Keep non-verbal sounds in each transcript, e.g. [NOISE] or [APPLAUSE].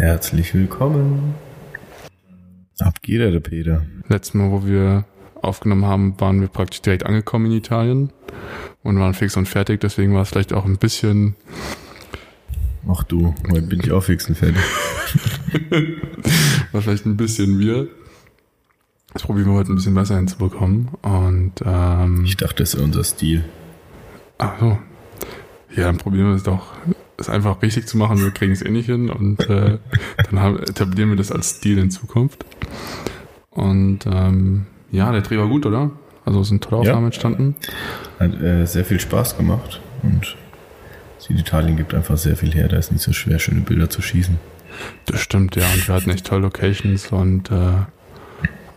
Herzlich willkommen. Ab geht er, der Peter. Letztes Mal, wo wir aufgenommen haben, waren wir praktisch direkt angekommen in Italien und waren fix und fertig. Deswegen war es vielleicht auch ein bisschen. Ach du, heute bin ich auch fix und fertig. [LAUGHS] war vielleicht ein bisschen wir. Das probieren wir heute ein bisschen besser hinzubekommen. Und ähm, ich dachte, das ist unser Stil. Ach so. Ja, dann probieren wir es doch, es einfach richtig zu machen. Wir kriegen es eh nicht hin und äh, dann haben, etablieren wir das als Stil in Zukunft. Und ähm, ja, der Dreh war gut, oder? Also es sind tolle Aufnahmen ja. entstanden. Hat äh, sehr viel Spaß gemacht und Süditalien gibt einfach sehr viel her. Da ist nicht so schwer, schöne Bilder zu schießen. Das stimmt, ja. Und wir hatten echt tolle Locations und äh,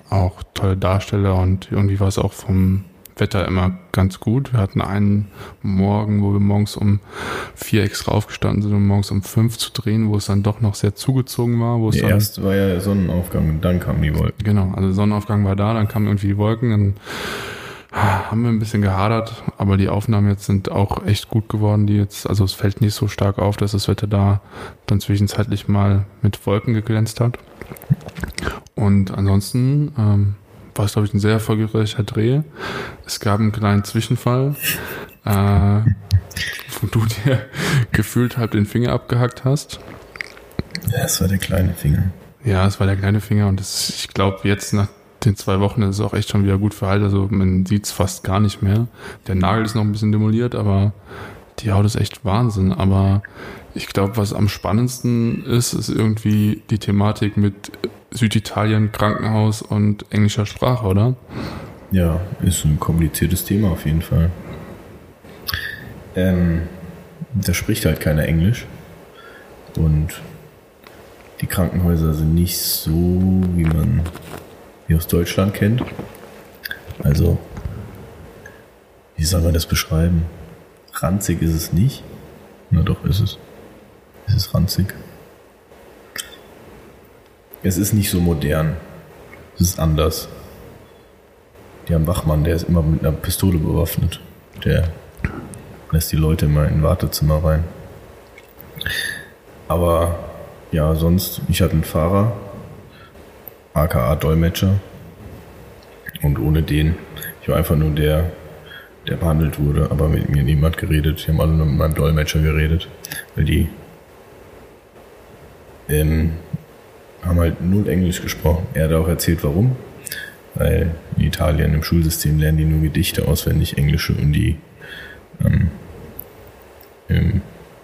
auch tolle Darsteller und irgendwie war es auch vom Wetter immer ganz gut. Wir hatten einen Morgen, wo wir morgens um vier extra aufgestanden sind, um morgens um fünf zu drehen, wo es dann doch noch sehr zugezogen war. Wo es ja, erst war ja Sonnenaufgang und dann kamen die Wolken. Genau, also Sonnenaufgang war da, dann kamen irgendwie die Wolken, dann haben wir ein bisschen gehadert, aber die Aufnahmen jetzt sind auch echt gut geworden, die jetzt, also es fällt nicht so stark auf, dass das Wetter da dann zwischenzeitlich mal mit Wolken geglänzt hat. Und ansonsten ähm, war es, glaube ich, ein sehr erfolgreicher Dreh. Es gab einen kleinen Zwischenfall, äh, wo du dir [LAUGHS] gefühlt halb den Finger abgehackt hast. Ja, es war der kleine Finger. Ja, es war der kleine Finger und das, ich glaube, jetzt nach den zwei Wochen ist es auch echt schon wieder gut verheilt. Also man sieht es fast gar nicht mehr. Der Nagel ist noch ein bisschen demoliert, aber die Haut ist echt Wahnsinn. Aber ich glaube, was am spannendsten ist, ist irgendwie die Thematik mit Süditalien, Krankenhaus und englischer Sprache, oder? Ja, ist ein kompliziertes Thema auf jeden Fall. Ähm, da spricht halt keiner Englisch. Und die Krankenhäuser sind nicht so, wie man wie aus Deutschland kennt. Also, wie soll man das beschreiben? Ranzig ist es nicht. Na doch, ist es. Es ist ranzig. Es ist nicht so modern. Es ist anders. Die haben Wachmann, der ist immer mit einer Pistole bewaffnet. Der lässt die Leute immer in ein Wartezimmer rein. Aber ja, sonst, ich hatte einen Fahrer, aka Dolmetscher. Und ohne den, ich war einfach nur der, der behandelt wurde, aber mit mir niemand geredet. Die haben alle nur mit meinem Dolmetscher geredet, weil die ähm, haben halt null Englisch gesprochen. Er hat auch erzählt, warum. Weil in Italien im Schulsystem lernen die nur Gedichte auswendig, Englische und die, ähm, ähm,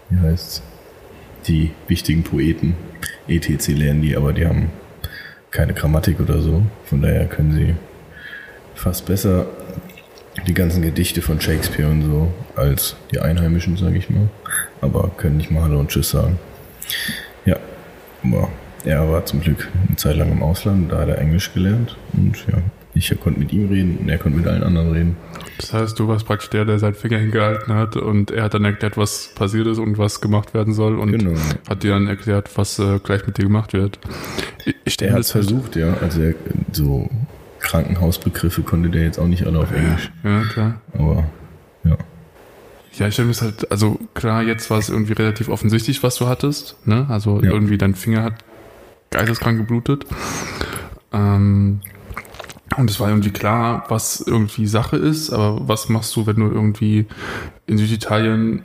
wie heißt's, die wichtigen Poeten, ETC lernen die, aber die haben keine Grammatik oder so. Von daher können sie fast besser die ganzen Gedichte von Shakespeare und so als die Einheimischen, sage ich mal. Aber können nicht mal Hallo und Tschüss sagen. Ja, aber er war zum Glück eine Zeit lang im Ausland, da hat er Englisch gelernt und ja, ich konnte mit ihm reden und er konnte mit allen anderen reden. Das heißt, du warst praktisch der, der seinen Finger hingehalten hat und er hat dann erklärt, was passiert ist und was gemacht werden soll und genau. hat dir dann erklärt, was äh, gleich mit dir gemacht wird. Ich, er hat es versucht, ja. Also er, so Krankenhausbegriffe konnte der jetzt auch nicht alle auf Englisch. Ja, klar. Aber ja. Ja, ich stelle mir halt, also klar, jetzt war es irgendwie relativ offensichtlich, was du hattest. Ne? Also ja. irgendwie dein Finger hat geisteskrank geblutet. Ähm, und es war irgendwie klar, was irgendwie Sache ist, aber was machst du, wenn du irgendwie in Süditalien,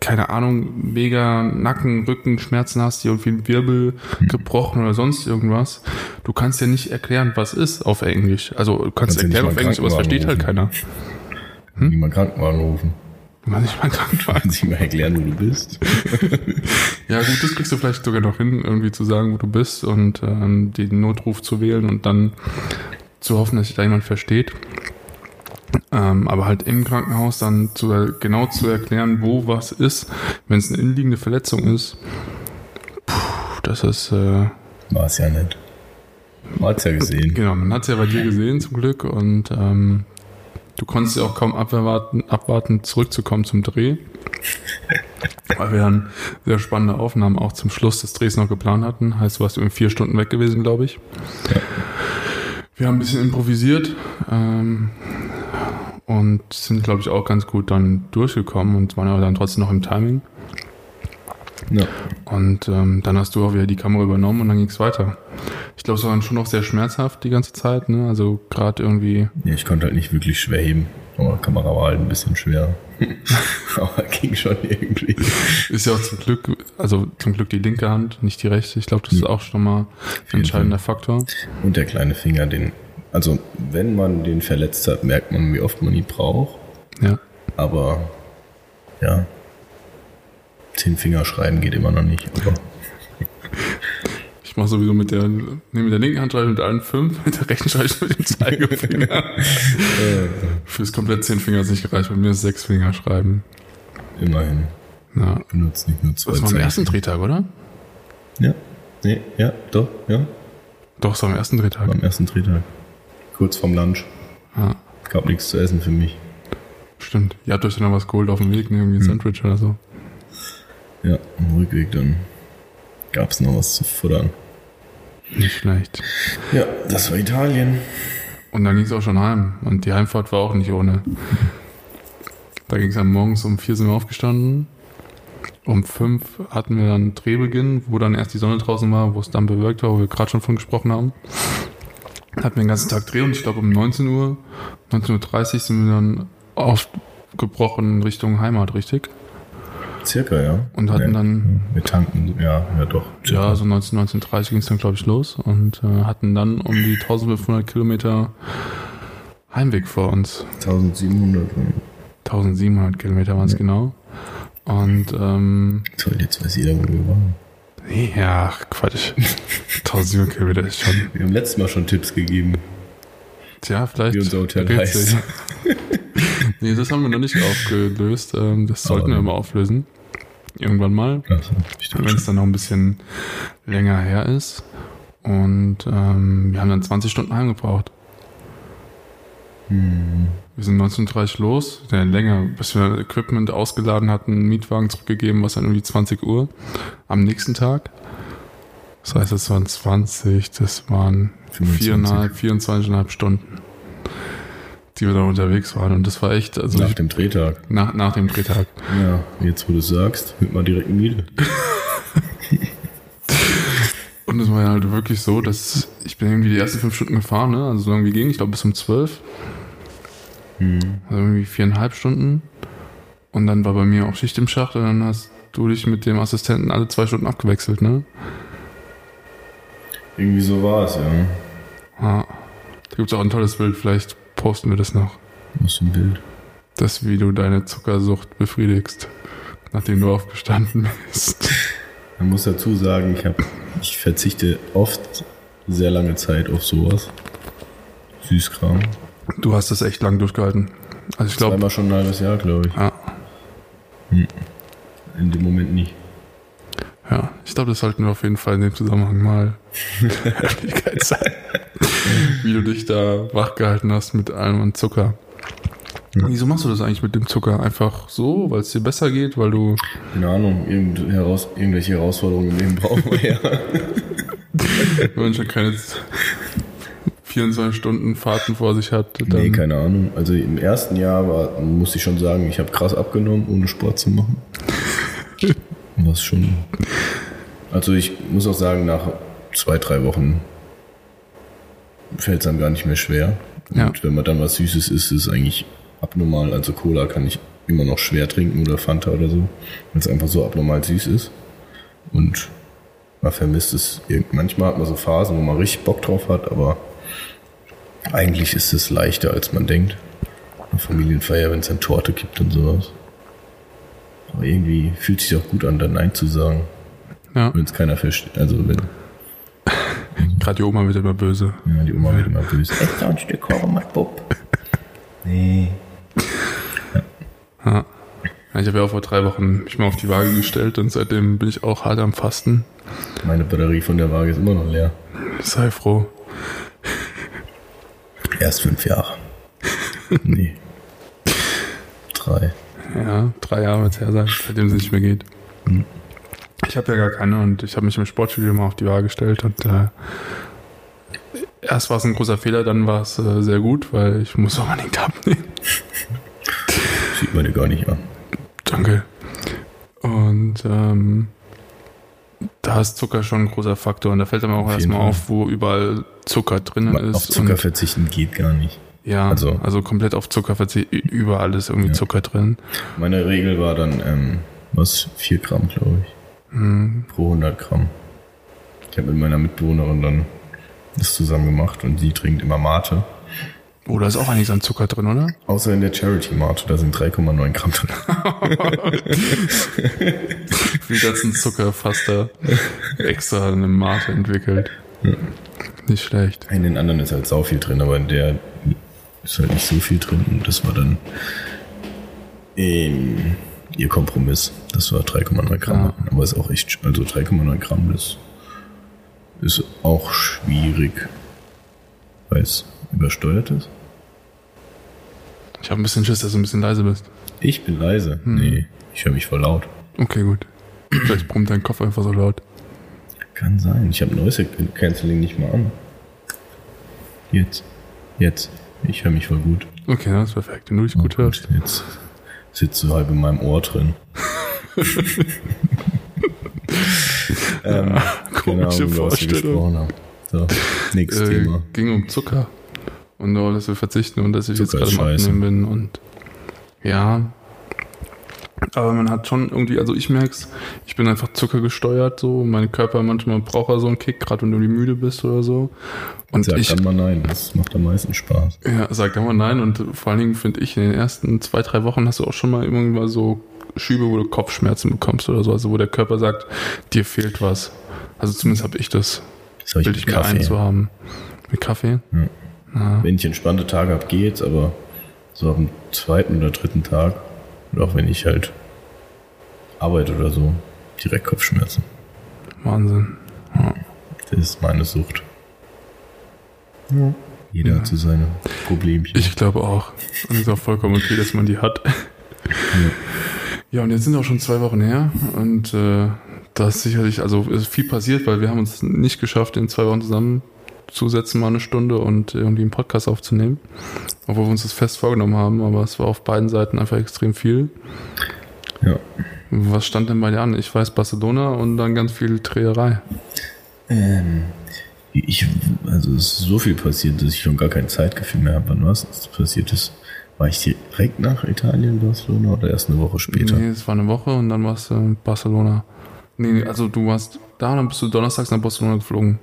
keine Ahnung, mega Nacken, Rücken, Schmerzen hast, die irgendwie ein Wirbel hm. gebrochen oder sonst irgendwas. Du kannst ja nicht erklären, was ist auf Englisch. Also du kannst, kannst erklären auf Englisch, aber es versteht halt halt keiner. Hm? Niemand Krankenwagen rufen. Man nicht mal Krankenwagen. [LAUGHS] Kannst nicht mal erklären, wo du bist. [LAUGHS] ja, gut, das kriegst du vielleicht sogar noch hin, irgendwie zu sagen, wo du bist und ähm, den Notruf zu wählen und dann zu hoffen, dass sich da jemand versteht. Ähm, aber halt im Krankenhaus dann zu, genau zu erklären, wo was ist, wenn es eine innenliegende Verletzung ist. Puh, das ist. Äh, War es ja nicht. Man hat es ja gesehen. Genau, man hat es ja bei dir gesehen zum Glück und ähm, Du konntest ja auch kaum abwarten, abwarten, zurückzukommen zum Dreh. Weil wir dann sehr spannende Aufnahmen auch zum Schluss des Drehs noch geplant hatten. Heißt, du warst irgendwie vier Stunden weg gewesen, glaube ich. Wir haben ein bisschen improvisiert ähm, und sind, glaube ich, auch ganz gut dann durchgekommen und waren aber dann trotzdem noch im Timing. Ja. Und ähm, dann hast du auch wieder die Kamera übernommen und dann ging es weiter. Ich glaube, es war dann schon noch sehr schmerzhaft die ganze Zeit, ne? Also gerade irgendwie. ja, ich konnte halt nicht wirklich schwer heben. Aber die Kamera war halt ein bisschen schwer. [LAUGHS] aber ging schon irgendwie. Ist ja auch zum Glück, also zum Glück die linke Hand, nicht die rechte. Ich glaube, das ist auch schon mal ein entscheidender Faktor. Und der kleine Finger, den, also wenn man den verletzt hat, merkt man, wie oft man ihn braucht. Ja. Aber ja, zehn Finger schreiben geht immer noch nicht. Aber [LAUGHS] mache sowieso mit der, nee, mit der linken Hand schreibe ich mit allen fünf, mit der rechten schreibe ich mit dem Zeigefinger. [LAUGHS] Fürs komplett zehn Finger ist nicht gereicht, bei mir ist sechs Finger schreiben. immerhin Ja. benutzt nicht nur zwei Das war am ersten Drehtag, oder? Ja, nee, ja, doch, ja, Doch, es war am ersten Drehtag. am ersten Drehtag. Kurz vorm Lunch. Ja, Gab nichts zu essen für mich. stimmt. Ihr habt euch dann noch was geholt auf dem Weg, ne? Irgendwie ein Sandwich oder so. Ja, am Rückweg dann gab's noch was zu futtern. Nicht schlecht. Ja, das war Italien. Und dann ging es auch schon heim. Und die Heimfahrt war auch nicht ohne. Da ging es dann morgens um vier sind wir aufgestanden. Um fünf hatten wir dann Drehbeginn, wo dann erst die Sonne draußen war, wo es dann bewölkt war, wo wir gerade schon von gesprochen haben. Hatten wir den ganzen Tag Dreh und ich glaube um 19 Uhr, 19.30 Uhr sind wir dann aufgebrochen Richtung Heimat, richtig? Circa, ja. Und hatten ja. dann- Wir tanken, ja, ja doch. Ja, so 19, 19.30 ging es dann, glaube ich, los und äh, hatten dann um die 1500 Kilometer Heimweg vor uns. 1700. 1700 Kilometer waren es genau. Und ähm, Toll, jetzt weiß jeder, wo wir waren. nee, ja, Quatsch. [LAUGHS] 1700 Kilometer ist schon. Wir haben letztes Mal schon Tipps gegeben. Tja, vielleicht. Wie unser Hotel heißt. [LAUGHS] nee, das haben wir noch nicht aufgelöst. Ähm, das sollten wir mal auflösen. Irgendwann mal. Dachte wenn es dann noch ein bisschen länger her ist. Und ähm, wir haben dann 20 Stunden heimgebraucht. Hm. Wir sind 19.30 los, ja, länger, bis wir Equipment ausgeladen hatten, Mietwagen zurückgegeben, was dann irgendwie 20 Uhr am nächsten Tag. Das heißt, es waren 20, das waren 25. 4,5, 24,5 Stunden, die wir da unterwegs waren. Und das war echt, also Nach ich, dem Drehtag. nach, nach dem Drehtag. Ja, jetzt wo du es sagst, wird man direkt müde. [LAUGHS] Und es war ja halt wirklich so, dass ich bin irgendwie die ersten fünf Stunden gefahren, ne? Also so lange wie ging, ich glaube bis um zwölf. Also irgendwie viereinhalb Stunden. Und dann war bei mir auch Schicht im Schacht und dann hast du dich mit dem Assistenten alle zwei Stunden abgewechselt, ne? Irgendwie so war es, ja. Ja. Da gibt's auch ein tolles Bild, vielleicht posten wir das noch. Was für ein Bild. Das, wie du deine Zuckersucht befriedigst, nachdem du aufgestanden bist. Man muss dazu sagen, ich, hab, ich verzichte oft sehr lange Zeit auf sowas. Süßkram. Du hast das echt lang durchgehalten. Also ich glaube, Zweimal schon ein halbes Jahr, glaube ich. ja, In dem Moment nicht. ja, ich glaube, das sollten wir auf jeden Fall in dem Zusammenhang mal Öffentlichkeit zeigen. [LAUGHS] wie du dich da wach gehalten hast mit allem an Zucker. Wieso machst du das eigentlich mit dem Zucker? Einfach so, weil es dir besser geht, weil du. Keine Ahnung, irgend, heraus, irgendwelche Herausforderungen im Leben brauchen wir ja. [LAUGHS] Wenn man schon keine 24 Stunden Fahrten vor sich hat, dann. Nee, keine Ahnung. Also im ersten Jahr war, muss ich schon sagen, ich habe krass abgenommen, ohne Sport zu machen. [LAUGHS] Was schon. Also ich muss auch sagen, nach zwei, drei Wochen fällt es einem gar nicht mehr schwer. Und Ja. wenn man dann was Süßes isst, ist es eigentlich abnormal. Also Cola kann ich immer noch schwer trinken oder Fanta oder so, weil es einfach so abnormal süß ist. Und man vermisst es. Manchmal hat man so Phasen, wo man richtig Bock drauf hat, aber eigentlich ist es leichter, als man denkt. Eine Familienfeier, wenn es dann Torte gibt und sowas. Aber irgendwie fühlt sich auch gut an, dann Nein zu sagen, Ja, wenn es keiner versteht. Also wenn [LAUGHS] gerade die Oma wird immer böse. ja, die Oma wird immer böse. Echt ein Stück Kuchen, mach Bub. [LAUGHS] Nee. Ja. Ja, Ich habe ja auch vor drei Wochen mich mal auf die Waage gestellt und seitdem bin ich auch hart am Fasten. Meine Batterie von der Waage ist immer noch leer. Sei froh. Erst fünf Jahre. nee. Drei. Ja, drei Jahre wird es her sein, seitdem es nicht mehr geht. Ich habe ja gar keine und ich habe mich im Sportstudio mal auf die Waage gestellt und äh, erst war es ein großer Fehler, dann war es äh, sehr gut, weil ich muss unbedingt abnehmen. Sieht man dir gar nicht an. Danke. Und ähm, da ist Zucker schon ein großer Faktor. Und da fällt einem auch Auf erstmal Fall. auf, wo überall Zucker drinnen ist. Auf Zucker verzichten geht gar nicht. ja, also, also- komplett auf Zucker verzichten. Überall ist irgendwie Ja. Zucker drin. Meine Regel war dann, ähm, was, 4 Gramm, glaube ich, Hm. pro 100 Gramm. Ich habe mit meiner Mitbewohnerin dann das zusammen gemacht und sie trinkt immer Mate. Oh, da ist auch einiges an Zucker drin, oder? Außer in der Charity Mate, da sind 3,9 Gramm drin. [LAUGHS] Wie ganzen Zucker fast da extra eine Mate entwickelt. Nicht schlecht. In den anderen ist halt sau viel drin, aber in der ist halt nicht so viel drin und das war dann ähm, ihr Kompromiss. Das war 3,9 Gramm. Ja. Aber ist auch echt, also 3,9 Gramm, das ist auch schwierig, weil es übersteuert ist. Ich habe ein bisschen Schiss, dass du ein bisschen leise bist. Ich bin leise. Hm. Nee, ich höre mich voll laut. Okay, gut. Vielleicht brummt dein Kopf einfach so laut. Kann sein. Ich habe Noise Cancelling nicht mal an. Jetzt. Jetzt. Ich höre mich voll gut. Okay, das ist perfekt. Wenn du dich gut Oh hörst. Gott, Jetzt sitzt du halb in meinem Ohr drin. [LAUGHS] ähm, Komische genau, was wir Vorstellung. So, nächstes Äh, Thema. ging um Zucker. Und nur, dass wir verzichten und dass ich Zucker jetzt gerade scheiße. Abnehmen bin. Und ja. Aber man hat schon irgendwie, also ich merk's, ich bin einfach zuckergesteuert so. Mein Körper manchmal braucht er so einen Kick, gerade wenn du irgendwie müde bist oder so. Und Sag ich dann mal nein, das macht am meisten Spaß. Ja, sag doch mal nein. Und vor allen Dingen finde ich, in den ersten zwei, drei Wochen hast du auch schon mal irgendwann so Schübe, wo du Kopfschmerzen bekommst oder so. Also wo der Körper sagt, dir fehlt was. Also zumindest habe ich das, Das habe ich bilde ich mir ein Kaffee. zu haben. Mit Kaffee? Ja. Wenn ich entspannte Tage habe, geht's, aber so am zweiten oder dritten Tag, oder auch wenn ich halt arbeite oder so, direkt Kopfschmerzen. Wahnsinn. Ja. Das ist meine Sucht. Jeder hat so seine Problemchen. Ich glaube auch. Und es ist auch vollkommen okay, dass man die hat. Ja, und jetzt sind auch schon zwei Wochen her und äh, da ist sicherlich, also ist viel passiert, weil wir haben uns nicht geschafft, in zwei Wochen zusammenzusetzen, mal eine Stunde und irgendwie einen Podcast aufzunehmen. Obwohl wir uns das fest vorgenommen haben, aber es war auf beiden Seiten einfach extrem viel. ja. Was stand denn bei dir an? Ich weiß Barcelona und dann ganz viel Dreherei. Ähm, ich, also es ist so viel passiert, dass ich schon gar kein Zeitgefühl mehr habe. Wann was passiert ist? War ich direkt nach Italien, Barcelona oder erst eine Woche später? Nee, es war eine Woche und dann warst du in Barcelona. Nee, nee, also du warst da und dann bist du donnerstags nach Barcelona geflogen.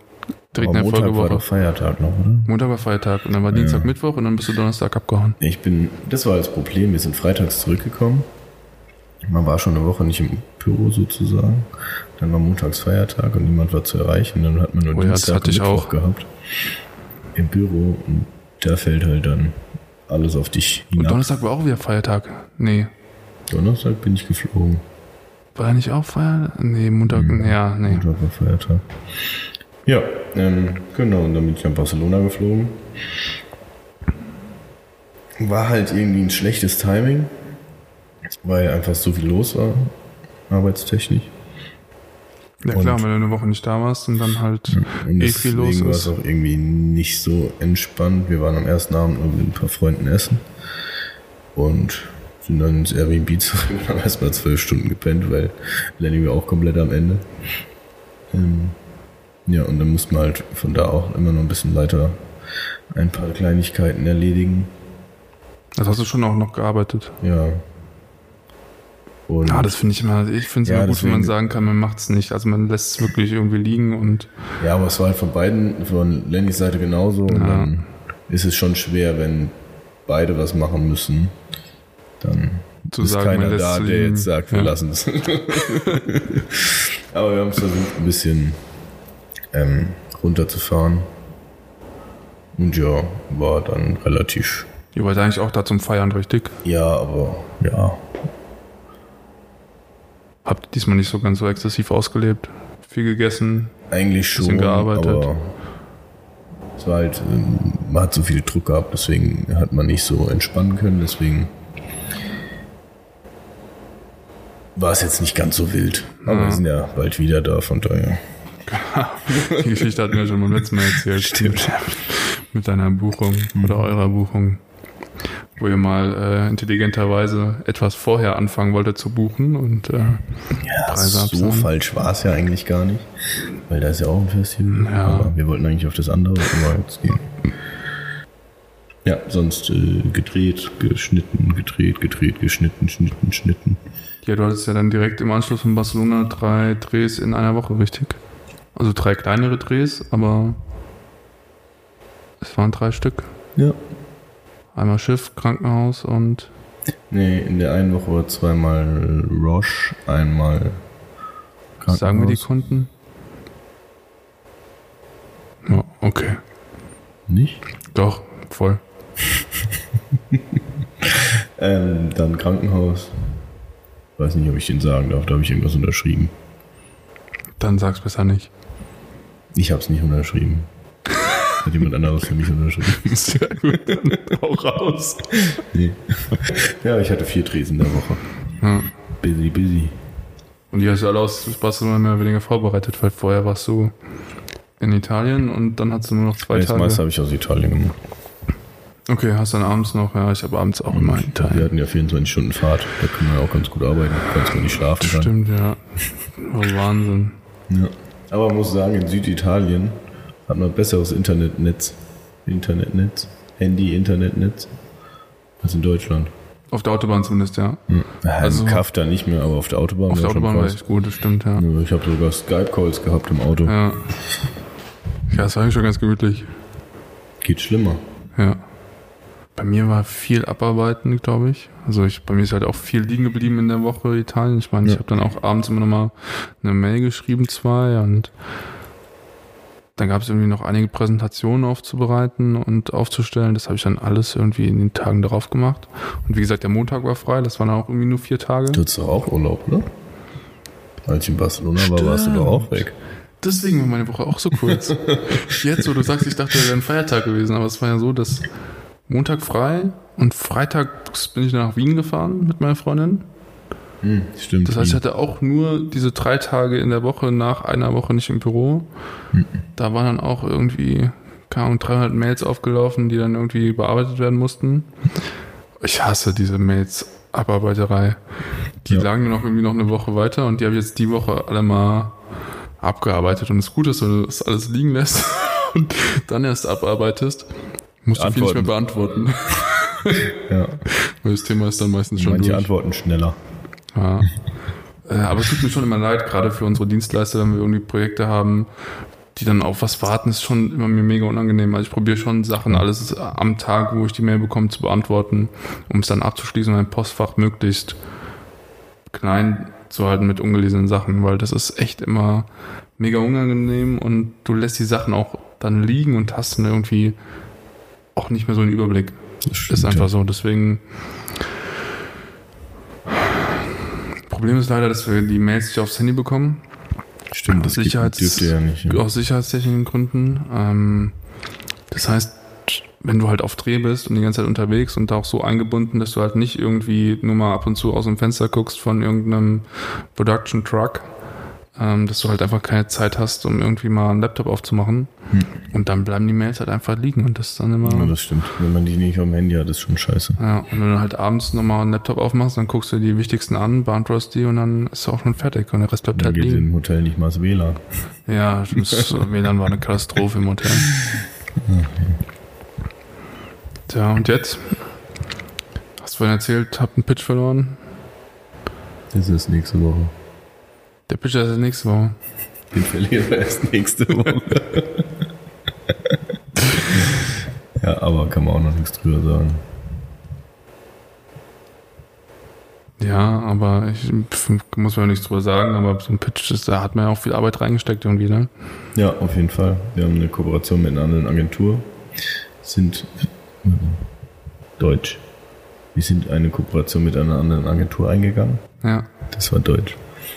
Direkt Aber in der Montag war Folgewoche. doch Feiertag noch, oder? Montag war Feiertag und dann war Dienstag, Mittwoch und dann bist du Donnerstag abgehauen. Ich bin, das war das Problem, wir sind freitags zurückgekommen. Man war schon eine Woche nicht im Büro sozusagen. Dann war montags Feiertag und niemand war zu erreichen. Dann hat man nur Oh ja, Dienstag hatte und Mittwoch auch. gehabt. Im Büro und da fällt halt dann alles auf dich Und hinab. Donnerstag war auch wieder Feiertag. Nee. Donnerstag bin ich geflogen. War er nicht auch Feiertag? Nee, Montag, ja, nee. Montag war Feiertag. Ja, ähm, genau, und dann bin ich nach Barcelona geflogen. War halt irgendwie ein schlechtes Timing, weil einfach so viel los war, arbeitstechnisch. Ja klar, Und- wenn du eine Woche nicht da warst und dann halt Und eh viel los deswegen war ist. es auch irgendwie nicht so entspannt. Wir waren am ersten Abend nur mit ein paar Freunden essen und sind dann ins Airbnb zurück und haben erstmal zwölf Stunden gepennt, weil Lenny war auch komplett am Ende. Ähm, ja, und dann mussten wir halt von da auch immer noch ein bisschen weiter ein paar Kleinigkeiten erledigen. Das hast du schon auch noch gearbeitet. Ja. Und Ja, das finde ich immer, ich finde es Ja, immer gut, wenn man deswegen- sagen kann, man macht es nicht. Also man lässt es wirklich irgendwie liegen und Ja, aber es war halt von beiden, von Lennys Seite genauso. Und Ja. dann ist es schon schwer, wenn beide was machen müssen. Dann zu ist sagen, keiner da, der liegen. jetzt sagt, wir ja. lassen es. [LAUGHS] aber wir haben es versucht, ein bisschen ähm, runterzufahren. Und ja, war dann relativ, Ihr wollt eigentlich auch da zum Feiern, richtig? ja, aber ja, Habt ihr diesmal nicht so ganz so exzessiv ausgelebt? Viel gegessen? eigentlich schon. Bisschen gearbeitet. Aber es war halt, ähm, man hat so viel Druck gehabt, deswegen hat man nicht so entspannen können, deswegen war es jetzt nicht ganz so wild. Aber wir sind ja bald wieder da, von daher. [LAUGHS] Die Geschichte hatten wir schon beim letzten Mal erzählt. Stimmt. Mit deiner Buchung oder eurer Buchung. wo ihr mal äh, intelligenterweise etwas vorher anfangen wolltet zu buchen und äh, Ja, Preise so absagen. falsch war es ja eigentlich gar nicht. Weil da ist ja auch ein Festival. Ja. Aber wir wollten eigentlich auf das andere, aber jetzt gehen. Ja, sonst äh, gedreht, geschnitten, gedreht, gedreht, geschnitten, schnitten, schnitten. Ja, du hattest ja dann direkt im Anschluss von Barcelona drei Drehs in einer Woche, richtig? Also drei kleinere Drehs, aber es waren drei Stück. Ja. Einmal Schiff, Krankenhaus und Nee, in der einen Woche war zweimal Roche, einmal Krankenhaus. sagen wir die Kunden? Ja, okay. Nicht? Doch, voll. [LAUGHS] Ähm, dann Krankenhaus. Weiß nicht, ob ich den sagen darf, da habe ich irgendwas unterschrieben. Dann sag's besser nicht. Ich habe es nicht unterschrieben. Hat jemand anderes für mich unterschrieben? [LAUGHS] Sehr gut, dann hau raus. Nee. Ja, ich hatte vier Drehs in der Woche. Ja. Busy, busy. Und die hast du alle aus Barcelona mehr oder weniger vorbereitet, weil vorher warst du in Italien und dann hast du nur noch zwei Das meiste Tage. habe ich aus Italien gemacht. Okay, hast dann abends noch, ja, ich habe abends auch immer in Wir Italien. hatten ja 24 Stunden Fahrt. Da können wir auch ganz gut arbeiten. Kannst du nicht schlafen. kann. Stimmt, ja. [LAUGHS] Oh, Wahnsinn. Ja. Aber man muss sagen, in Süditalien hat man besseres Internetnetz. Internetnetz. Handy, Internetnetz. Als in Deutschland. Auf der Autobahn zumindest, ja. Ja, Also- Im Kaff da nicht mehr, aber auf der Autobahn Auf der Autobahn war echt gut, das stimmt, ja. Ja, Ich habe sogar Skype-Calls gehabt im Auto. Ja. Ja, das war eigentlich schon ganz gemütlich. Geht schlimmer. Ja. Bei mir war viel Abarbeiten, glaube ich. Also ich, bei mir ist halt auch viel liegen geblieben in der Woche Italien. Ich meine, ich Ja. habe dann auch abends immer noch mal eine Mail geschrieben, zwei, und dann gab es irgendwie noch einige Präsentationen aufzubereiten und aufzustellen. Das habe ich dann alles irgendwie in den Tagen darauf gemacht. Und wie gesagt, der Montag war frei, das waren auch irgendwie nur vier Tage. Du hattest doch auch Urlaub, oder? Als ich in Barcelona war, warst du doch auch weg. Deswegen war meine Woche auch so kurz. [LAUGHS] Jetzt, wo du sagst, ich dachte, wäre ein Feiertag gewesen, aber es war ja so, dass Montag frei und freitags bin ich nach Wien gefahren mit meiner Freundin. Hm, stimmt. Das heißt, ich hatte auch nur diese drei Tage in der Woche nach einer Woche nicht im Büro. Da waren dann auch irgendwie, keine Ahnung, 300 Mails aufgelaufen, die dann irgendwie bearbeitet werden mussten. Ich hasse diese Mails-Abarbeiterei. Die Ja. lagen auch irgendwie noch eine Woche weiter und die habe ich jetzt die Woche alle mal abgearbeitet. Und das Gute ist, wenn du das alles liegen lässt [LAUGHS] und dann erst abarbeitest, musst du viel nicht mehr beantworten. [LAUGHS] ja, Weil das Thema ist dann meistens schon manche durch. antworten schneller. Ja. Äh, Aber es tut mir schon immer leid, gerade für unsere Dienstleister, wenn wir irgendwie Projekte haben, die dann auf was warten, ist schon immer mir mega unangenehm. Also ich probiere schon Sachen alles am Tag, wo ich die Mail bekomme, zu beantworten, um es dann abzuschließen, mein Postfach möglichst klein zu halten mit ungelesenen Sachen, weil das ist echt immer mega unangenehm und du lässt die Sachen auch dann liegen und hast dann irgendwie auch nicht mehr so einen Überblick. Das stimmt, Ist einfach ja. so. Deswegen. Problem ist leider, dass wir die Mails nicht aufs Handy bekommen. Stimmt, das Sicherheits- dürfte ja nicht. Ja. Aus sicherheitstechnischen Gründen. Ähm, das heißt, wenn du halt auf Dreh bist und die ganze Zeit unterwegs und da auch so eingebunden, dass du halt nicht irgendwie nur mal ab und zu aus dem Fenster guckst von irgendeinem Production Truck, ähm, dass du halt einfach keine Zeit hast, um irgendwie mal einen Laptop aufzumachen. Und dann bleiben die Mails halt einfach liegen und das ist dann immer. Ja, das stimmt. Wenn man die nicht dem Handy hat, ist schon scheiße. Ja, und wenn du halt abends nochmal einen Laptop aufmachst, dann guckst du die wichtigsten an, beantwortest die und dann ist auch schon fertig und der Rest bleibt Da halt geht liegen. im Hotel nicht mal das WLAN. Ja, das WLAN war eine Katastrophe im Hotel. Tja, und jetzt? Hast du vorhin erzählt, habt einen Pitch verloren? Das ist nächste Woche. Der Pitch ist nächste Woche. Den verlieren wir erst nächste Woche. ja, aber kann man auch noch nichts drüber sagen. Ja, aber ich muss mir nichts drüber sagen, aber so ein Pitch, ist, da hat man ja auch viel Arbeit reingesteckt irgendwie, ne? Ja, auf jeden Fall. Wir haben eine Kooperation mit einer anderen Agentur. Sind Deutsch. Wir sind eine Kooperation mit einer anderen Agentur eingegangen. Ja. Das war Deutsch.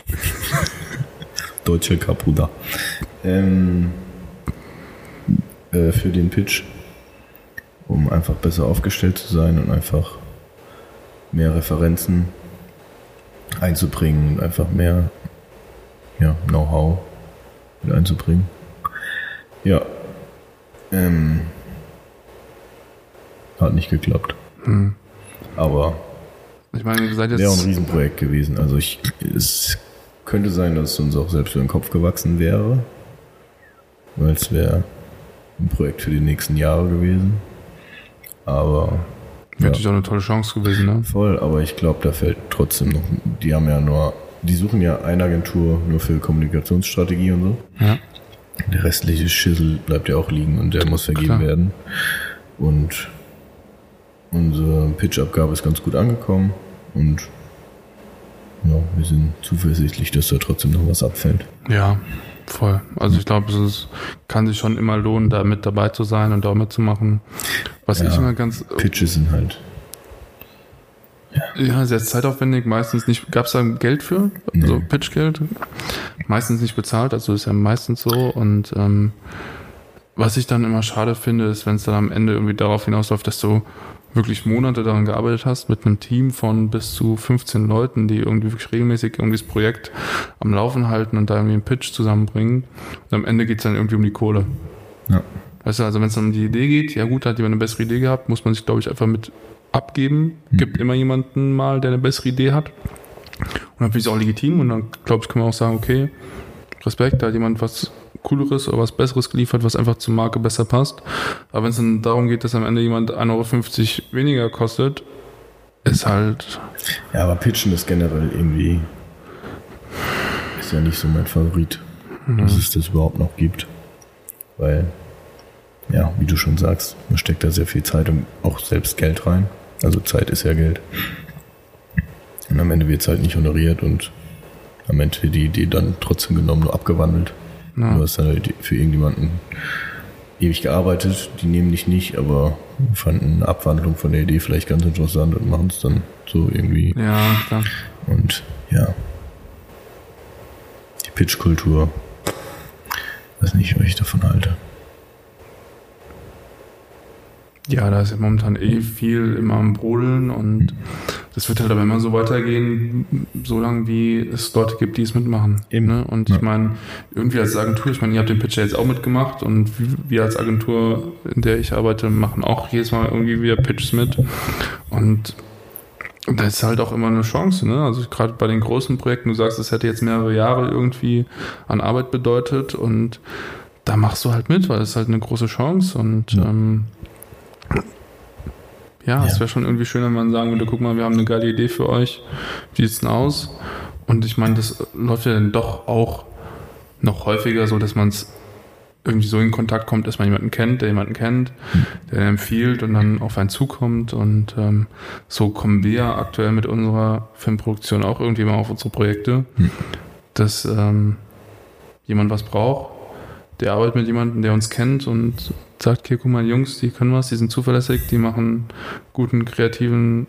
[LAUGHS] Deutsche Kapuda. Ähm, äh, für den Pitch, um einfach besser aufgestellt zu sein und einfach mehr Referenzen einzubringen und einfach mehr ja, Know-how mit einzubringen. Ja. Ähm, hat nicht geklappt. Hm. Aber Ich meine, ihr seid wäre auch ein jetzt. Riesenprojekt gewesen. Also ich, es könnte sein, dass es uns auch selbst über den Kopf gewachsen wäre. Weil es wäre ein Projekt für die nächsten Jahre gewesen. Aber Wäre natürlich auch eine tolle Chance gewesen, ne? voll, aber ich glaube, da fällt trotzdem noch, die haben ja nur, die suchen ja eine Agentur nur für Kommunikationsstrategie und so. Ja. Der restliche Schissel bleibt ja auch liegen und der muss vergeben Klar. werden. Und unsere Pitch-Abgabe ist ganz gut angekommen und ja, wir sind zuversichtlich, dass da trotzdem noch was abfällt. Ja, voll. Also ich glaube, es ist, kann sich schon immer lohnen, da mit dabei zu sein und da mitzumachen. Was Ja. ich immer ganz, Pitches sind halt, ja, sehr zeitaufwendig, meistens nicht, gab es da Geld für? Also Nee. Pitchgeld? Meistens nicht bezahlt, also ist ja meistens so und ähm, was ich dann immer schade finde, ist, wenn es dann am Ende irgendwie darauf hinausläuft, dass du wirklich Monate daran gearbeitet hast, mit einem Team von bis zu 15 Leuten, die irgendwie wirklich regelmäßig irgendwie das Projekt am Laufen halten und da irgendwie einen Pitch zusammenbringen. Und am Ende geht's dann irgendwie um die Kohle. ja, Weißt du, also wenn es um die Idee geht, ja gut, hat jemand eine bessere Idee gehabt, muss man sich, glaube ich, einfach mit abgeben. Gibt immer jemanden mal, der eine bessere Idee hat. Und dann finde ich es auch legitim und dann, glaube ich, können wir auch sagen, okay, Respekt, da hat jemand was Cooleres oder was Besseres geliefert, was einfach zur Marke besser passt. Aber wenn es dann darum geht, dass am Ende jemand 1,50 Euro weniger kostet, ist halt, ja, aber Pitchen ist generell irgendwie, ist ja nicht so mein Favorit, dass es das überhaupt noch gibt. Weil, ja, wie du schon sagst, man steckt da sehr viel Zeit und auch selbst Geld rein. Also Zeit ist ja Geld. Und am Ende wird es halt nicht honoriert und am Ende wird die Idee dann trotzdem genommen, nur abgewandelt. Ja. Du hast dann halt für irgendjemanden ewig gearbeitet, die nehmen dich nicht, aber fanden eine Abwandlung von der Idee vielleicht ganz interessant und machen es dann so irgendwie. ja, klar. Und ja, die Pitch-Kultur, weiß nicht, was ich davon halte. Ja, da ist ja momentan eh viel immer am Brodeln und das wird halt aber immer so weitergehen, solange wie es Leute gibt, die es mitmachen. Eben. Ne? Und Ja. ich meine, irgendwie als Agentur, ich meine, ihr habt den Pitch ja jetzt auch mitgemacht und wir als Agentur, in der ich arbeite, machen auch jedes Mal irgendwie wieder Pitches mit. Und da ist halt auch immer eine Chance, ne? Also gerade bei den großen Projekten, du sagst, es hätte jetzt mehrere Jahre irgendwie an Arbeit bedeutet und da machst du halt mit, weil es ist halt eine große Chance und Ja. ähm, ja, es Ja. wäre schon irgendwie schön, wenn man sagen würde, guck mal, wir haben eine geile Idee für euch. Wie sieht's denn aus? Und ich meine, das läuft ja dann doch auch noch häufiger so, dass man es irgendwie so in Kontakt kommt, dass man jemanden kennt, der jemanden kennt, der empfiehlt und dann auf einen zukommt. Und ähm, so kommen wir ja aktuell mit unserer Filmproduktion auch irgendwie mal auf unsere Projekte, dass ähm, jemand was braucht, der arbeitet mit jemandem, der uns kennt und sagt, hier, guck mal, Jungs, die können was, die sind zuverlässig, die machen guten, kreativen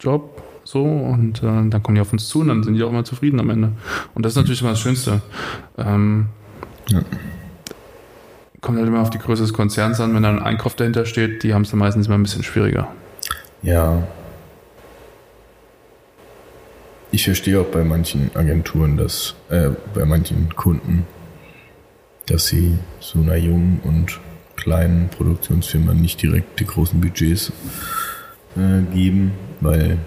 Job, so, und äh, dann kommen die auf uns zu und dann sind die auch immer zufrieden am Ende. Und das ist natürlich immer das Schönste. Ähm, Ja. Kommt halt immer auf die Größe des Konzerns an, wenn da ein Einkauf dahinter steht, die haben es dann meistens immer ein bisschen schwieriger. Ja. Ich verstehe auch bei manchen Agenturen, dass, äh, bei manchen Kunden, dass sie so einer jungen und kleinen Produktionsfirma nicht direkt die großen Budgets äh, geben, weil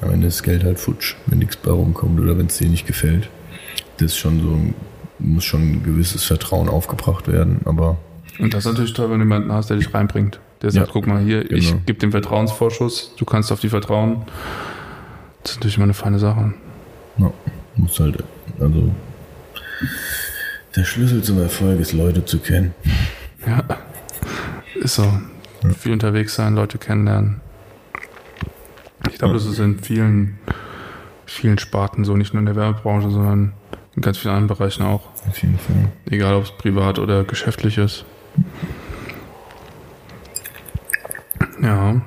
am Ende ist Geld halt futsch, wenn nichts bei rumkommt oder wenn es dir nicht gefällt. Das ist schon so, muss schon ein gewisses Vertrauen aufgebracht werden, aber Und das ist natürlich toll, wenn du jemanden hast, der dich reinbringt. Der sagt, Ja, guck mal hier, ich genau. gebe den Vertrauensvorschuss, du kannst auf die vertrauen. Das ist natürlich immer eine feine Sache. Ja, muss halt, also der Schlüssel zum Erfolg ist, Leute zu kennen. Ja, ist so. Viel unterwegs sein, Leute kennenlernen. Ich glaube, das ist in vielen, vielen Sparten so, nicht nur in der Werbebranche, sondern in ganz vielen anderen Bereichen auch. Auf jeden Fall. Egal, ob es privat oder geschäftlich ist. Ja.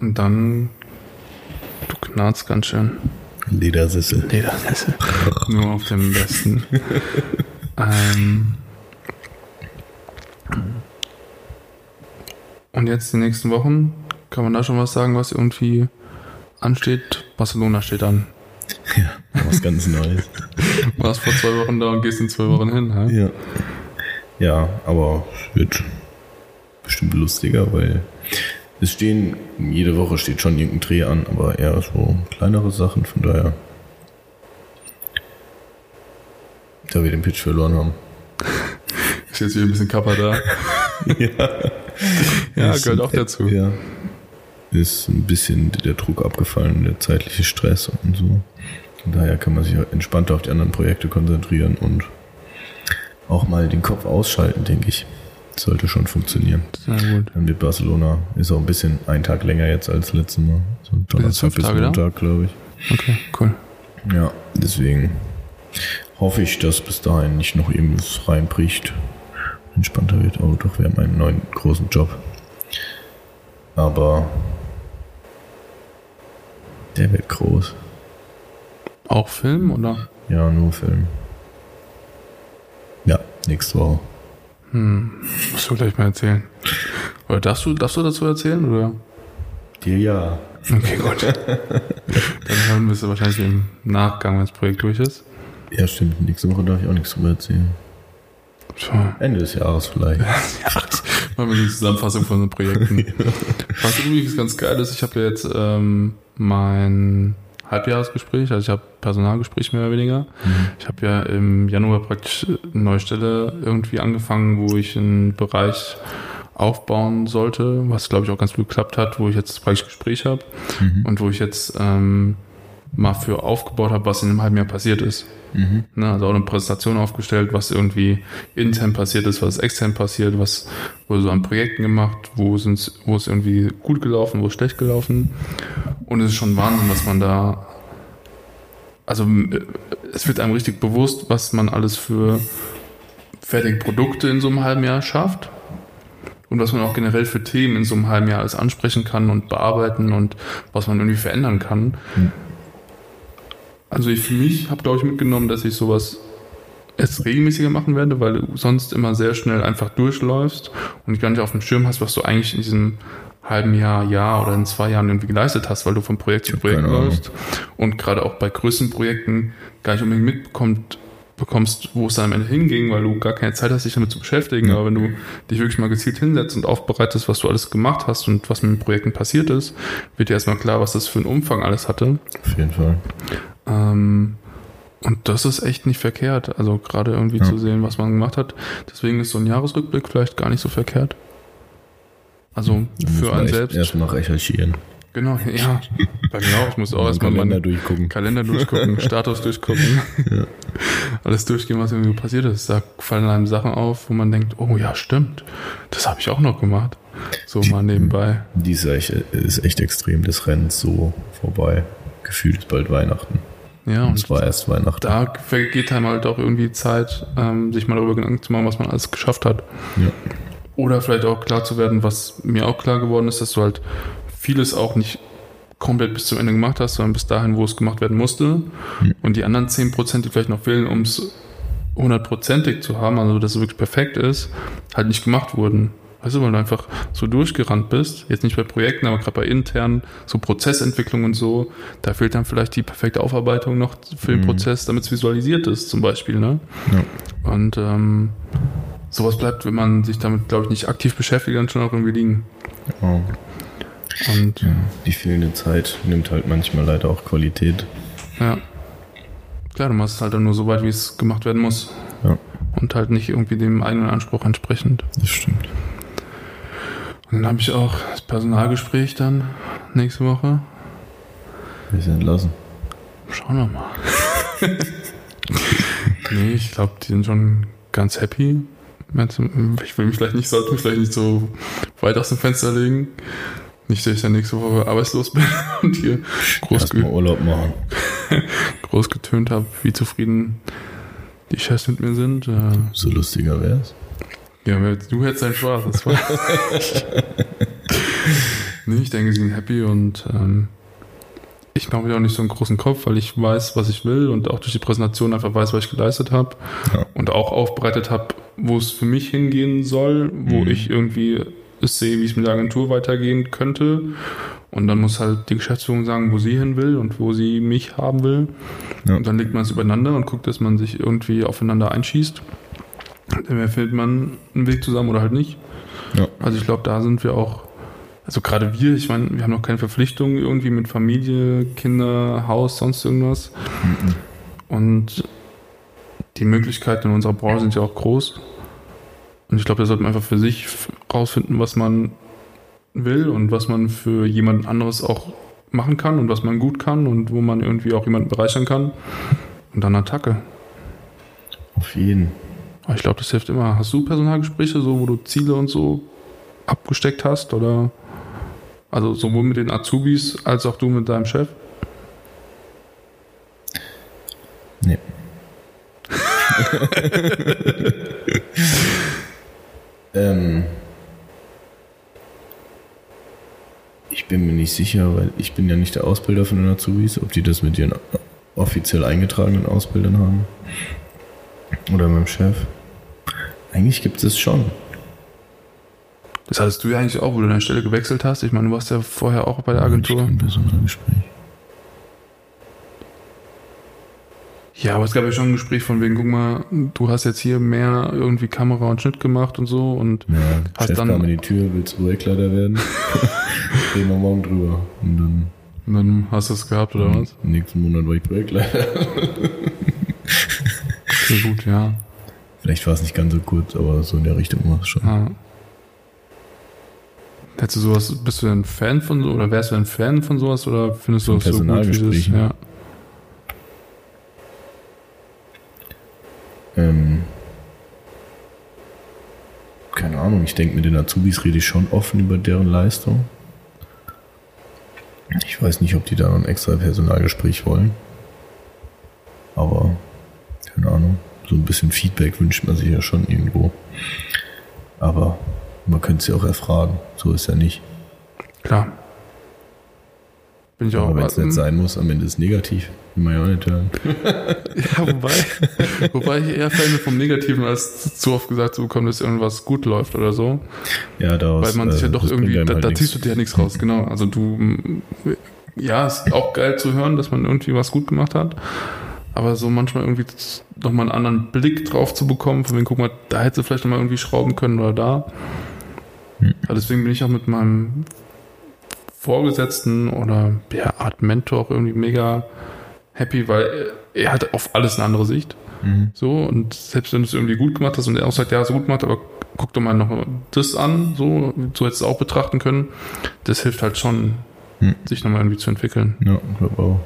Und dann, du knarzt ganz schön. Ledersessel. Ledersessel. Nur auf dem besten. [LAUGHS] ähm. Und jetzt die nächsten Wochen, kann man da schon was sagen, was irgendwie ansteht? Barcelona steht an. Ja, was ganz Neues. Du [LAUGHS] warst vor zwei Wochen da und gehst in zwei Wochen hin. Hä? ja. Ja, aber es wird bestimmt lustiger, weil es stehen, jede Woche steht schon irgendein Dreh an, aber eher so kleinere Sachen, von daher. Da wir den Pitch verloren haben. [LAUGHS] Ist jetzt wieder ein bisschen Kappa da. [LAUGHS] ja. [LAUGHS] ja, gehört auch dazu. Ja. Ist ein bisschen der Druck abgefallen, der zeitliche Stress und so. Von daher kann man sich entspannter auf die anderen Projekte konzentrieren und auch mal den Kopf ausschalten, denke ich. Sollte schon funktionieren. Sehr gut. Dann wird Barcelona ist auch ein bisschen ein Tag länger jetzt als letztes Mal. So Donnerstag bis? Montag, glaube ich. Okay, cool. Ja, deswegen hoffe ich, dass bis dahin nicht noch irgendwas reinbricht. Entspannter wird. Oh, doch, wir haben einen neuen großen Job. Aber der wird groß. Auch Film oder? Ja, nur Film. Ja, nächste Woche. Musst du gleich mal erzählen. Oder darfst du, darfst du dazu erzählen? Oder? Dir ja. Okay, gut. [LAUGHS] Dann hören wir es wahrscheinlich im Nachgang, wenn das Projekt durch ist. Ja, stimmt. Nächste Woche darf ich auch nichts drüber erzählen. So. Ende des Jahres vielleicht. [LAUGHS] Ja, machen wir eine Zusammenfassung von den Projekten. [LAUGHS] Was übrigens ganz geil ist, ich habe ja jetzt ähm, mein Halbjahresgespräch, also ich habe Personalgespräch mehr oder weniger. Ich habe ja im Januar praktisch eine neue Stelle irgendwie angefangen, wo ich einen Bereich aufbauen sollte, was glaube ich auch ganz gut geklappt hat, wo ich jetzt praktisch Gespräch habe und wo ich jetzt ähm, mal für aufgebaut habe, was in einem halben Jahr passiert ist. Ne, also auch eine Präsentation aufgestellt, was irgendwie intern passiert ist, was extern passiert, was wurde so an Projekten gemacht, wo sind's, wo ist irgendwie gut gelaufen, wo ist schlecht gelaufen. Und es ist schon Wahnsinn, was man da, also äh, es wird einem richtig bewusst, was man alles für fertige Produkte in so einem halben Jahr schafft und was man auch generell für Themen in so einem halben Jahr alles ansprechen kann und bearbeiten und was man irgendwie verändern kann. Also ich für mich habe, glaube ich, mitgenommen, dass ich sowas jetzt regelmäßiger machen werde, weil du sonst immer sehr schnell einfach durchläufst und gar nicht auf dem Schirm hast, was du eigentlich in diesem halben Jahr, Jahr oder in zwei Jahren irgendwie geleistet hast, weil du von Projekt zu Projekt läufst und gerade auch bei größeren Projekten gar nicht unbedingt mitbekommt, bekommst, wo es dann am Ende hinging, weil du gar keine Zeit hast, dich damit zu beschäftigen. Aber wenn du dich wirklich mal gezielt hinsetzt und aufbereitest, was du alles gemacht hast und was mit den Projekten passiert ist, wird dir erstmal klar, was das für einen Umfang alles hatte. Auf jeden Fall. Ähm, und das ist echt nicht verkehrt. Also gerade irgendwie Ja. zu sehen, was man gemacht hat. Deswegen ist so ein Jahresrückblick vielleicht gar nicht so verkehrt. Also Da muss für einen echt selbst. Erstmal recherchieren. Genau, [LAUGHS] ja. Bei mir auch. Ich muss auch Mal erstmal Kalender meinen durchgucken. Kalender durchgucken, [LAUGHS] Status durchgucken. Alles durchgehen, was irgendwie passiert ist. Da fallen einem Sachen auf, wo man denkt, oh ja, stimmt. Das habe ich auch noch gemacht. So mal nebenbei. Dies ist echt, ist echt extrem. Das rennt so vorbei. Gefühlt ist bald Weihnachten. Ja, Und es war erst Weihnachten. da vergeht einem halt auch irgendwie Zeit, ähm, sich mal darüber Gedanken zu machen, was man alles geschafft hat. Ja. Oder vielleicht auch klar zu werden, was mir auch klar geworden ist, dass du halt vieles auch nicht komplett bis zum Ende gemacht hast, sondern bis dahin, wo es gemacht werden musste. Und die anderen 10%, die vielleicht noch fehlen, um es hundertprozentig zu haben, also dass es wirklich perfekt ist, halt nicht gemacht wurden. Weißt du, weil du einfach so durchgerannt bist, jetzt nicht bei Projekten, aber gerade bei internen, so Prozessentwicklung und so, da fehlt dann vielleicht die perfekte Aufarbeitung noch für den Prozess, damit es visualisiert ist, zum Beispiel, ne? Ja. Und ähm, sowas bleibt, wenn man sich damit, glaube ich, nicht aktiv beschäftigt, dann schon auch irgendwie liegen. Oh. Und Ja. Die fehlende Zeit nimmt halt manchmal leider auch Qualität. ja. Klar, du machst es halt dann nur so weit, wie es gemacht werden muss. Ja, Und halt nicht irgendwie dem eigenen Anspruch entsprechend. das stimmt. Dann habe ich auch das Personalgespräch dann nächste Woche. Wir sind entlassen. Schauen wir mal. [LAUGHS] nee, ich glaube, die sind schon ganz happy. Ich will mich vielleicht nicht, sollte mich vielleicht nicht so weit aus dem Fenster legen. Nicht, dass ich dann nächste Woche arbeitslos [LAUGHS] bin und hier groß, ge [LAUGHS] groß getönt habe, wie zufrieden die Chefs mit mir sind. Äh, So lustiger wär's. Ja, du hättest deinen Spaß. Das war [LAUGHS] nee, ich denke, sie sind happy und ähm, ich mache mir auch nicht so einen großen Kopf, weil ich weiß, was ich will und auch durch die Präsentation einfach weiß, was ich geleistet habe Ja. und auch aufbereitet habe, wo es für mich hingehen soll, wo Mhm. ich irgendwie es sehe, wie es mit der Agentur weitergehen könnte. Und dann muss halt die Geschäftsführung sagen, wo sie hin will und wo sie mich haben will. Ja. Und dann legt man es übereinander und guckt, dass man sich irgendwie aufeinander einschießt. Dann findet man einen Weg zusammen oder halt nicht. Ja. Also ich glaube, da sind wir auch, also gerade wir, ich meine, wir haben noch keine Verpflichtungen irgendwie mit Familie, Kinder, Haus, sonst irgendwas. Mhm. Und die Möglichkeiten in unserer Branche sind ja auch groß. Und ich glaube, da sollte man einfach für sich rausfinden, was man will und was man für jemand anderes auch machen kann und was man gut kann und wo man irgendwie auch jemanden bereichern kann. Und dann Attacke. Auf jeden. Aber ich glaube, das hilft immer. Hast du Personalgespräche, so wo du Ziele und so abgesteckt hast? Oder also sowohl mit den Azubis als auch du mit deinem Chef? Nee. [LAUGHS] ähm, ich bin mir nicht sicher, weil ich bin ja nicht der Ausbilder von den Azubis, ob die das mit ihren offiziell eingetragenen Ausbildern haben. Oder mit dem Chef. Eigentlich gibt es schon. Das hattest du ja eigentlich auch, wo du deine Stelle gewechselt hast. Ich meine, du warst ja vorher auch bei der Agentur. Kein Personalgespräch. Ja, aber es gab ja schon ein Gespräch von wegen, guck mal, du hast jetzt hier mehr irgendwie Kamera und Schnitt gemacht und so und Ja, Hast Chef dann- kam in die Tür, willst du Projektleiter werden? [LAUGHS] Reden wir morgen drüber. Und dann dann hast du es gehabt oder was? nächsten Monat war ich Projektleiter. Sehr gut, ja. Vielleicht war es nicht ganz so kurz, aber so in der Richtung war es schon. ja. Hättest du sowas, bist du ein Fan von so, oder wärst du ein Fan von sowas oder findest du das so gut, wie das, ja. Ähm, keine Ahnung, ich denke, mit den Azubis rede ich schon offen über deren Leistung. Ich weiß nicht, ob die da noch ein extra Personalgespräch wollen. Aber, keine Ahnung, so ein bisschen Feedback wünscht man sich ja schon irgendwo. Aber man könnte sie auch erfragen. So ist ja nicht. Klar. Bin ich auch. Aber wenn es nicht sein muss, am Ende ist es negativ. Will man ja auch nicht hören. [LAUGHS] Ja, wobei, wobei ich eher Fan bin vom Negativen, als zu oft gesagt zu bekommen, dass irgendwas gut läuft oder so. Ja, daraus, Weil man sich ja äh, doch irgendwie, da, halt da ziehst du dir ja nichts raus, genau. Also du, ja, ist auch geil zu hören, dass man irgendwie was gut gemacht hat. Aber so manchmal irgendwie nochmal einen anderen Blick drauf zu bekommen, von wegen, guck mal, da hättest du vielleicht nochmal irgendwie schrauben können oder da. Hm. Ja, deswegen bin ich auch mit meinem Vorgesetzten oder ja, Art Mentor auch irgendwie mega happy, weil er, hat auf alles eine andere Sicht. Mhm. So, und selbst wenn du es irgendwie gut gemacht hast und er auch sagt, ja, so gut gemacht, aber guck doch mal noch das an, so, so hättest du es auch betrachten können. Das hilft halt schon, Hm. sich nochmal irgendwie zu entwickeln. Ja, ich glaube auch.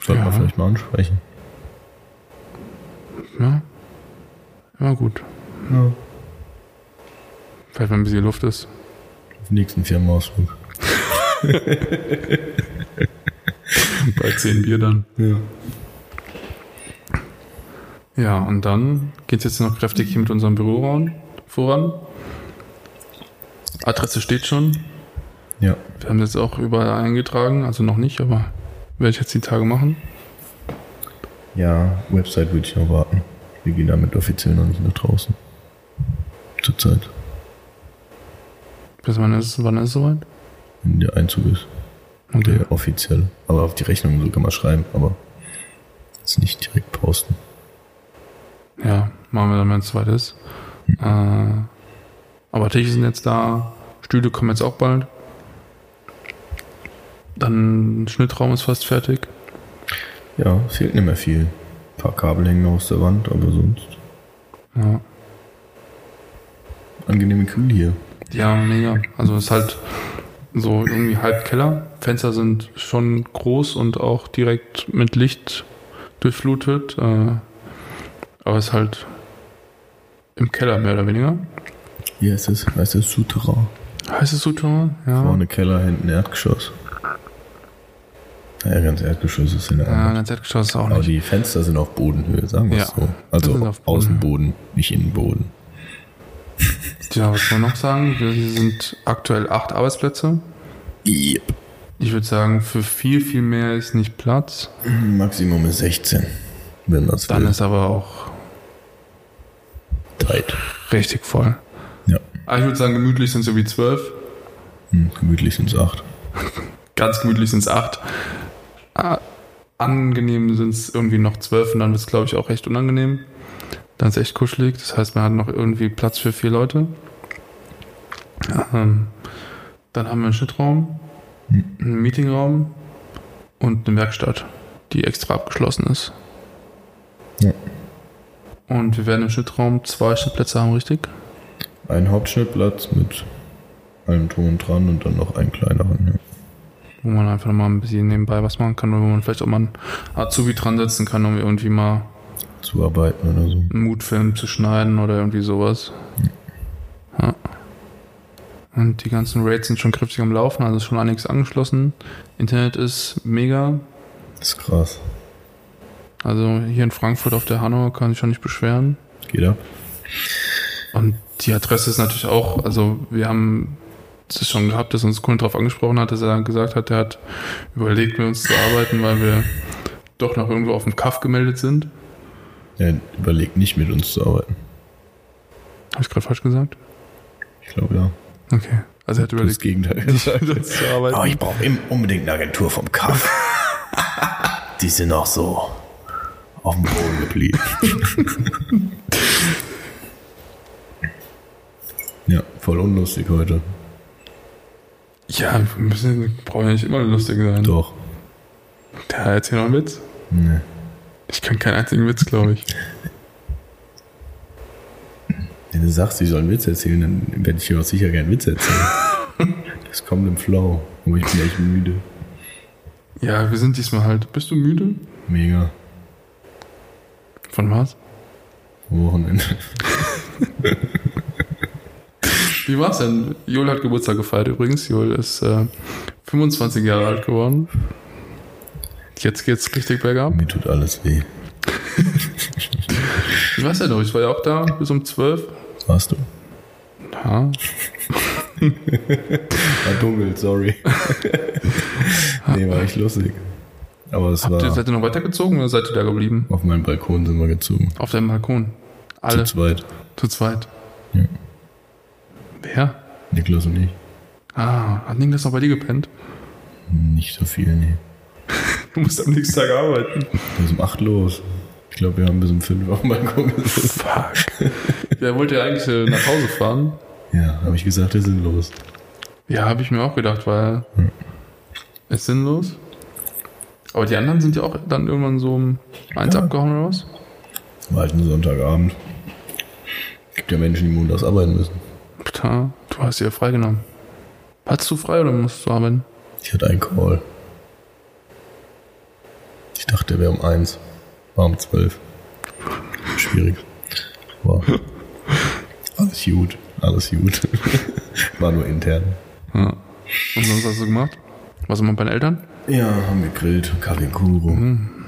Sollte man Ja. vielleicht mal ansprechen. Ja. Ja, gut. Ja. Vielleicht, wenn ein bisschen Luft ist. Auf den nächsten Firmenausflug. [LAUGHS] Bei 10 Bier dann. Ja. Ja, und dann geht es jetzt noch kräftig hier mit unserem Büro ran- voran. Adresse steht schon. Ja. Wir haben jetzt auch überall eingetragen, also noch nicht, aber werde ich jetzt die Tage machen. Ja, Website würde ich noch warten. Wir gehen damit offiziell noch nicht nach draußen. Zurzeit. Bis wann ist, wann ist es soweit? Wenn der Einzug ist. Okay. Der offiziell. Aber auf die Rechnung so kann man schreiben, aber jetzt nicht direkt posten. Ja, machen wir dann, wenn es soweit ist. Äh, aber Tische sind jetzt da, Stühle kommen jetzt auch bald. Dann Schnittraum ist fast fertig. Ja, es fehlt nicht mehr viel. Ein paar Kabel hängen noch aus der Wand, aber sonst Ja, angenehme Kühl hier. ja mega. Also es ist halt so irgendwie halb Keller. Fenster sind schon groß und auch direkt mit Licht durchflutet. Äh, aber es ist halt im Keller mehr oder weniger. Hier ist es, heißt es Souterrain. Heißt es so, Thomas? Ja. Vorne Keller, hinten Erdgeschoss. Ja, ganz Erdgeschoss ist in der Ja, das Erdgeschoss ist auch Aber nicht. die Fenster sind auf Bodenhöhe, sagen wir es Ja, so. das sind Also. Außenboden, nicht Innenboden. Ja, was wollen wir noch sagen? Wir sind aktuell acht Arbeitsplätze. Yep. Ich würde sagen, für viel, viel mehr ist nicht Platz. Maximum ist 16, wenn man es Dann will. ist aber auch tight. richtig voll. Ja, Aber ich würde sagen, gemütlich sind es irgendwie zwölf. hm, gemütlich sind es 8. Ganz gemütlich sind es acht. Ah, Angenehm sind es irgendwie noch zwölf und dann wird es, glaube ich, auch recht unangenehm. Dann ist echt kuschelig. Das heißt, man hat noch irgendwie Platz für vier Leute. Ähm, dann haben wir einen Schnittraum, einen Meetingraum und eine Werkstatt, die extra abgeschlossen ist. Ja. Und wir werden im Schnittraum zwei Schnittplätze haben, richtig? Ein Hauptschnittplatz mit Drum und Dran und dann noch einen kleineren. Wo man einfach mal ein bisschen nebenbei was machen kann oder wo man vielleicht auch mal einen Azubi dran setzen kann, um irgendwie mal Zuarbeiten oder so. einen Mutfilm zu schneiden oder irgendwie sowas. Ja. Und die ganzen Raids sind schon kräftig am Laufen, also ist schon einiges angeschlossen. Internet ist mega. Das ist krass. Also hier in Frankfurt auf der Hanau kann ich schon nicht beschweren. Geht ab. Und die Adresse ist natürlich auch, also wir haben es schon gehabt, dass uns ein Kunde darauf angesprochen hat, dass er gesagt hat, er hat überlegt, mit uns zu arbeiten, weil wir doch noch irgendwo auf dem Kaff gemeldet sind. Er überlegt nicht mit uns zu arbeiten. Habe ich gerade falsch gesagt? Ich glaube ja. Okay. Also er hat Das überlegt, Gegenteil. mit uns zu arbeiten. Oh, ich brauche unbedingt eine Agentur vom Kaff. [LAUGHS] Die sind noch so auf dem Boden geblieben. [LAUGHS] ja, voll unlustig heute. Ja, wir müssen, brauchen ja nicht immer lustig sein. Doch. Der erzählt noch einen Witz. Nee. Ich kann keinen einzigen Witz, glaube ich. [LAUGHS] Wenn du sagst, ich soll einen Witz erzählen, dann werde ich hier auch sicher keinen Witz erzählen. [LAUGHS] Das kommt im Flow. Aber ich bin echt müde. Ja, wir sind diesmal halt. Bist du müde? Mega. Von was? Wochenende. [LAUGHS] Wie war's denn? Joel hat Geburtstag gefeiert übrigens. Joel ist äh, 25 Jahre alt geworden. Jetzt geht's richtig bergab. Mir tut alles weh. Ich weiß ja noch, ich war ja auch da bis um 12. Warst du? Ja. War dunkel, sorry. nee, war echt lustig. Aber es Habt ihr, war. seid ihr noch weitergezogen oder seid ihr da geblieben? Auf meinem Balkon sind wir gezogen. Auf deinem Balkon. Alle Zu zweit. zu zweit. Ja. Niklas und ich. Ah, hat Niklas noch bei dir gepennt? Nicht so viel, nee. [LAUGHS] Du musst am nächsten Tag arbeiten. Bis um 8 los. Ich glaube, wir haben bis um 5 auf dem Balkon gesessen. Fuck. Wer wollte ja eigentlich äh, nach Hause fahren? Ja, habe ich gesagt, wir sind los. Ja, habe ich mir auch gedacht, weil ist sinnlos. Aber die anderen sind ja auch dann irgendwann so um eins Ja. abgehauen oder was? War halt ein Sonntagabend. Gibt ja Menschen, die montags arbeiten müssen. Pta, du hast dir freigenommen. Hattest du frei oder musst du arbeiten? Ich hatte einen Call. Ich dachte, der wäre um 1. War um 12. Schwierig. War alles gut. Alles gut. [LAUGHS] War nur intern. Ja. Und sonst hast du gemacht? Was immer bei den Eltern? Ja, haben gegrillt. Kaffee Kuro.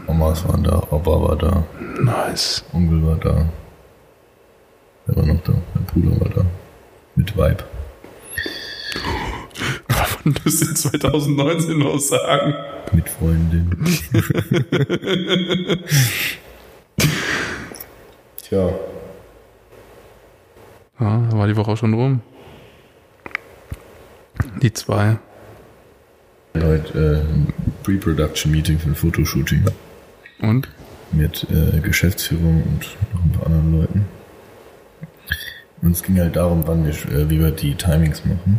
Omas waren da. Opa war da. Nice. Onkel war da. Wer war noch da? Mein Bruder war da. Mit Vibe. Müsst ihr 2019 noch sagen. Mit Freundin. [LAUGHS] Tja. Ja, da war die Woche auch schon rum. Die zwei. Heute äh, Pre-Production-Meeting für ein Fotoshooting Und? mit äh, Geschäftsführung und noch ein paar anderen Leuten. Und es ging halt darum, wann wir, äh, wie wir die Timings machen.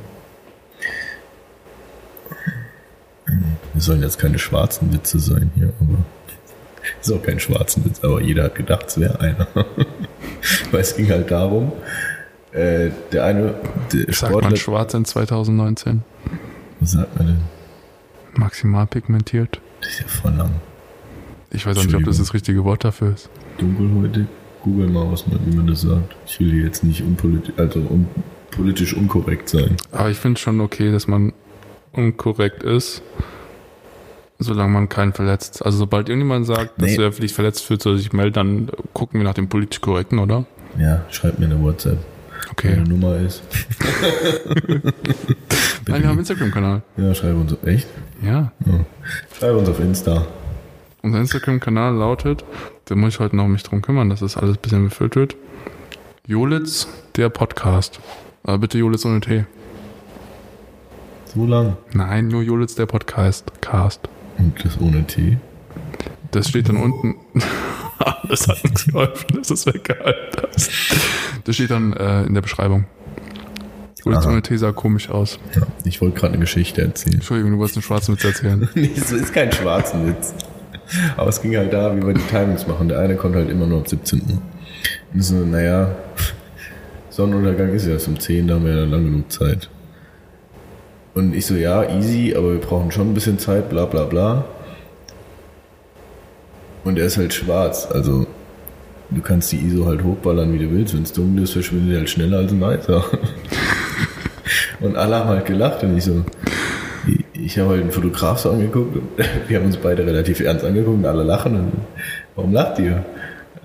Wir sollen jetzt keine schwarzen Witze sein hier, aber ist auch kein schwarzen Witz, aber jeder hat gedacht, es wäre einer. [LAUGHS] Weil es ging halt darum, äh, der eine, der Sagt man schwarz in 2019. was sagt man denn? Maximal pigmentiert. Das ist ja voll lang. Ich weiß auch nicht, ob das das richtige Wort dafür ist. dunkelhäutig. Google mal, was man, wie man das sagt. Ich will hier jetzt nicht unpolitisch, also un, politisch unkorrekt sein. Aber ich finde schon okay, dass man unkorrekt ist, solange man keinen verletzt. Also sobald irgendjemand sagt, dass Nee. er dich verletzt fühlt, soll er sich melden, dann gucken wir nach dem politisch korrekten, oder? Ja, schreib mir eine WhatsApp. Okay. Meine Nummer ist. [LAUGHS] [LAUGHS] Nein, wir haben einen Instagram-Kanal. Ja, schreib uns auf, echt? Ja. Ja. Schreib uns auf Insta. Unser Instagram-Kanal lautet, da muss ich heute noch mich drum kümmern, dass das alles ein bisschen befüllt wird. Jolitz, der Podcast. Aber bitte Jolitz ohne T. So lang. Nein, nur Jolitz, der Podcast. Cast. Und das ohne T. Das steht dann unten. [LAUGHS] das hat nichts geholfen, dass es weggehalten. Das steht dann äh, in der Beschreibung. Unsere These sah komisch aus. Ja, ich wollte gerade eine Geschichte erzählen. Entschuldigung, du wolltest einen schwarzen Witz erzählen. [LAUGHS] nee, es ist kein schwarzen Witz. Aber es ging halt da, wie wir die Timings machen. Der eine konnte halt immer nur ab 17. Und so, naja, Sonnenuntergang ist ja erst um 10, da haben wir ja lang genug Zeit. Und ich so, ja, easy, aber wir brauchen schon ein bisschen Zeit, bla bla bla. Und er ist halt schwarz, also du kannst die ISO halt hochballern, wie du willst. Wenn es dunkel ist, verschwindet er halt schneller als ein weißer. [LAUGHS] und alle haben halt gelacht und ich so, ich habe halt einen Fotograf so angeguckt und [LAUGHS] wir haben uns beide relativ ernst angeguckt und alle lachen und warum lacht ihr?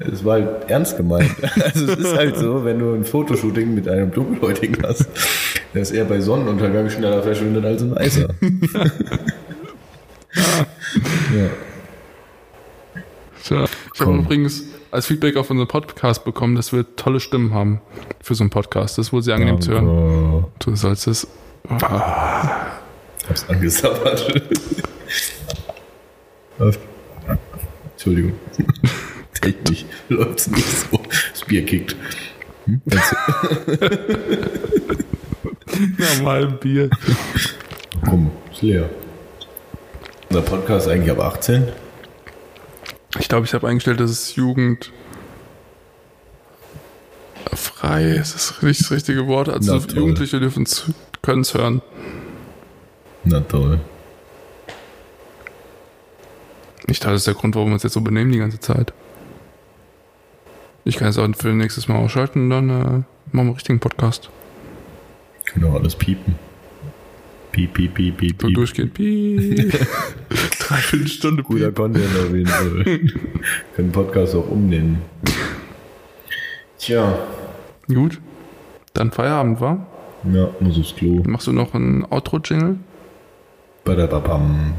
Es war halt ernst gemeint. [LAUGHS] Also es ist halt so, wenn du ein Fotoshooting mit einem Dunkelhäutigen hast, dass er bei Sonnenuntergang schneller verschwindet als ein Weißer. [LAUGHS] ja. Tja, ich habe übrigens als Feedback auf unseren Podcast bekommen, dass wir tolle Stimmen haben für so einen Podcast. Das ist wohl sehr angenehm zu hören. Du sollst es. Oh. Hab's angesabbert. [LAUGHS] Entschuldigung. Technisch [LAUGHS] läuft's nicht so. Das Bier kickt. Hm? Normal [LAUGHS] Bier. Komm, ist leer. Der Podcast eigentlich ab 18? Ich glaube, ich habe eingestellt, dass es Jugend frei ist das das richtige Wort. Also Na, Jugendliche dürfen können es hören. Na toll. Ich dachte, das ist der Grund, warum wir uns jetzt so benehmen die ganze Zeit. Ich kann es auch für nächstes Mal ausschalten und dann äh, machen wir einen richtigen Podcast. Genau, alles piepen. Piep, piep, piep, piep. So durchgehend. Piep. [LAUGHS] Dreiviertel Stunde. Guter Content auf jeden Fall. [LAUGHS] Können Podcast auch umnehmen. Tja. Gut. Dann Feierabend, war? Ja, muss aufs Klo. Machst du noch ein Outro-Jingle? Badababam.